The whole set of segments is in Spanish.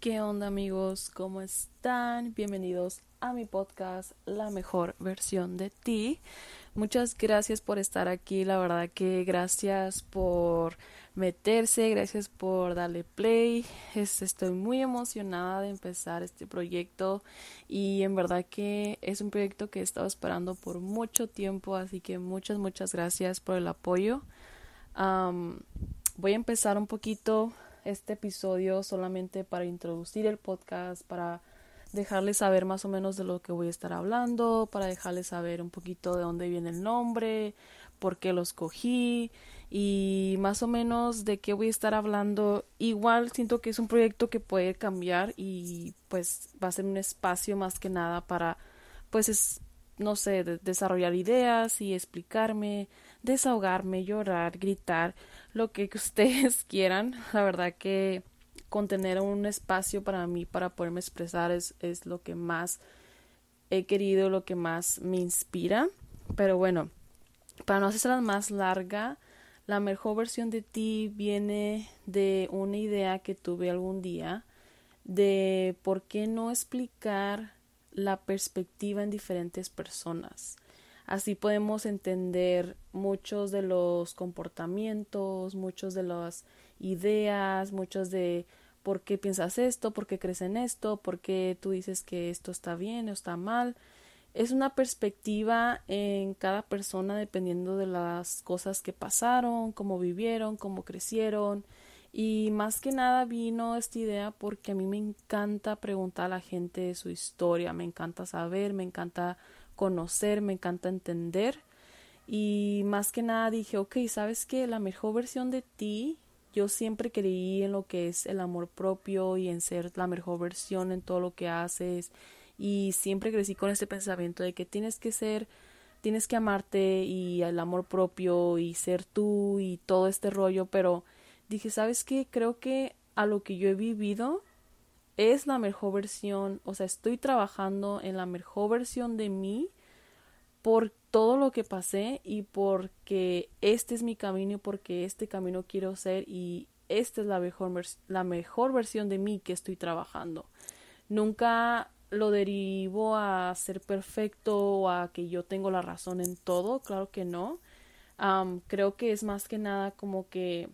¿Qué onda amigos? ¿Cómo están? Bienvenidos a mi podcast La mejor versión de ti. Muchas gracias por estar aquí, la verdad que gracias por meterse, gracias por darle play. estoy muy emocionada de empezar este proyecto y en verdad que es un proyecto que he estado esperando por mucho tiempo, así que muchas, muchas gracias por el apoyo. voy a empezar un poquito este episodio solamente para introducir el podcast, para dejarles saber más o menos de lo que voy a estar hablando, para dejarles saber un poquito de dónde viene el nombre, por qué lo escogí y más o menos de qué voy a estar hablando. Igual siento que es un proyecto que puede cambiar y pues va a ser un espacio más que nada para pues es, no sé, desarrollar ideas y explicarme, desahogarme, llorar, gritar, lo que ustedes quieran. La verdad que contener un espacio para mí para poderme expresar es, es lo que más he querido, lo que más me inspira. Pero bueno, para no hacerla más larga, la mejor versión de ti viene de una idea que tuve algún día de por qué no explicar la perspectiva en diferentes personas. Así podemos entender muchos de los comportamientos, muchos de las ideas, muchos de por qué piensas esto, por qué crees en esto, por qué tú dices que esto está bien o está mal. Es una perspectiva en cada persona dependiendo de las cosas que pasaron, cómo vivieron, cómo crecieron. Y más que nada vino esta idea porque a mí me encanta preguntar a la gente su historia, me encanta saber, me encanta conocer, me encanta entender. Y más que nada dije, ok, ¿sabes qué? La mejor versión de ti, yo siempre creí en lo que es el amor propio y en ser la mejor versión en todo lo que haces. Y siempre crecí con este pensamiento de que tienes que ser, tienes que amarte y el amor propio y ser tú y todo este rollo. Pero dije, ¿sabes qué? Creo que a lo que yo he vivido es la mejor versión, o sea, estoy trabajando en la mejor versión de mí por todo lo que pasé y porque este es mi camino y porque este camino quiero ser y esta es la mejor, la mejor versión de mí que estoy trabajando. Nunca lo derivo a ser perfecto o a que yo tengo la razón en todo, claro que no. creo que es más que nada como que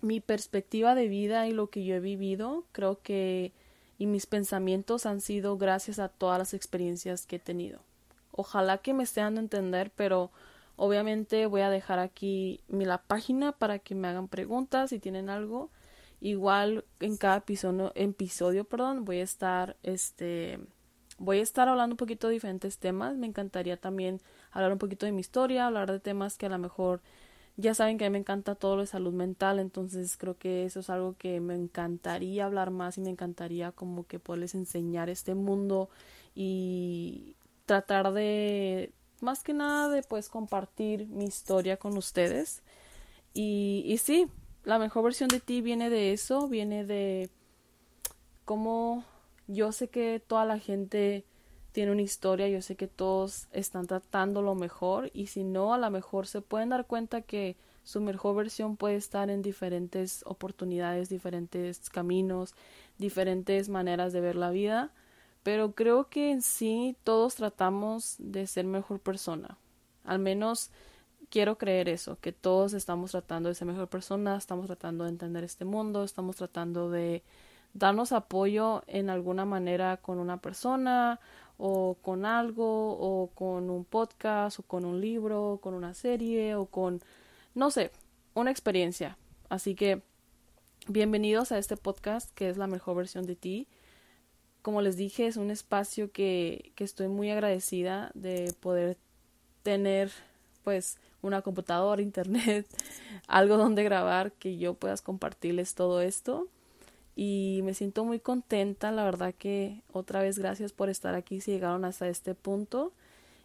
mi perspectiva de vida y lo que yo he vivido, creo que y mis pensamientos han sido gracias a todas las experiencias que he tenido. Ojalá que me esté dando a entender, pero obviamente voy a dejar aquí mi la página para que me hagan preguntas si tienen algo. Igual en cada episodio, episodio perdón, voy a estar este voy a estar hablando un poquito de diferentes temas. Me encantaría también hablar un poquito de mi historia, hablar de temas que a lo mejor ya saben que a mí me encanta todo lo de salud mental, entonces creo que eso es algo que me encantaría hablar más y me encantaría como que poderles enseñar este mundo y tratar de más que nada de pues compartir mi historia con ustedes. Y, y sí, la mejor versión de ti viene de eso, viene de cómo yo sé que toda la gente tiene una historia, yo sé que todos están tratando lo mejor y si no, a lo mejor se pueden dar cuenta que su mejor versión puede estar en diferentes oportunidades, diferentes caminos, diferentes maneras de ver la vida, pero creo que en sí todos tratamos de ser mejor persona. Al menos quiero creer eso, que todos estamos tratando de ser mejor persona, estamos tratando de entender este mundo, estamos tratando de darnos apoyo en alguna manera con una persona o con algo o con un podcast o con un libro o con una serie o con no sé, una experiencia. Así que bienvenidos a este podcast que es la mejor versión de ti. Como les dije, es un espacio que, que estoy muy agradecida de poder tener pues una computadora, internet, algo donde grabar, que yo puedas compartirles todo esto y me siento muy contenta, la verdad que otra vez gracias por estar aquí si llegaron hasta este punto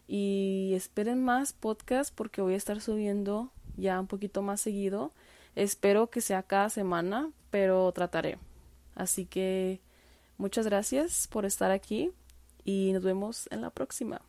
y esperen más podcast porque voy a estar subiendo ya un poquito más seguido. Espero que sea cada semana, pero trataré. Así que muchas gracias por estar aquí y nos vemos en la próxima.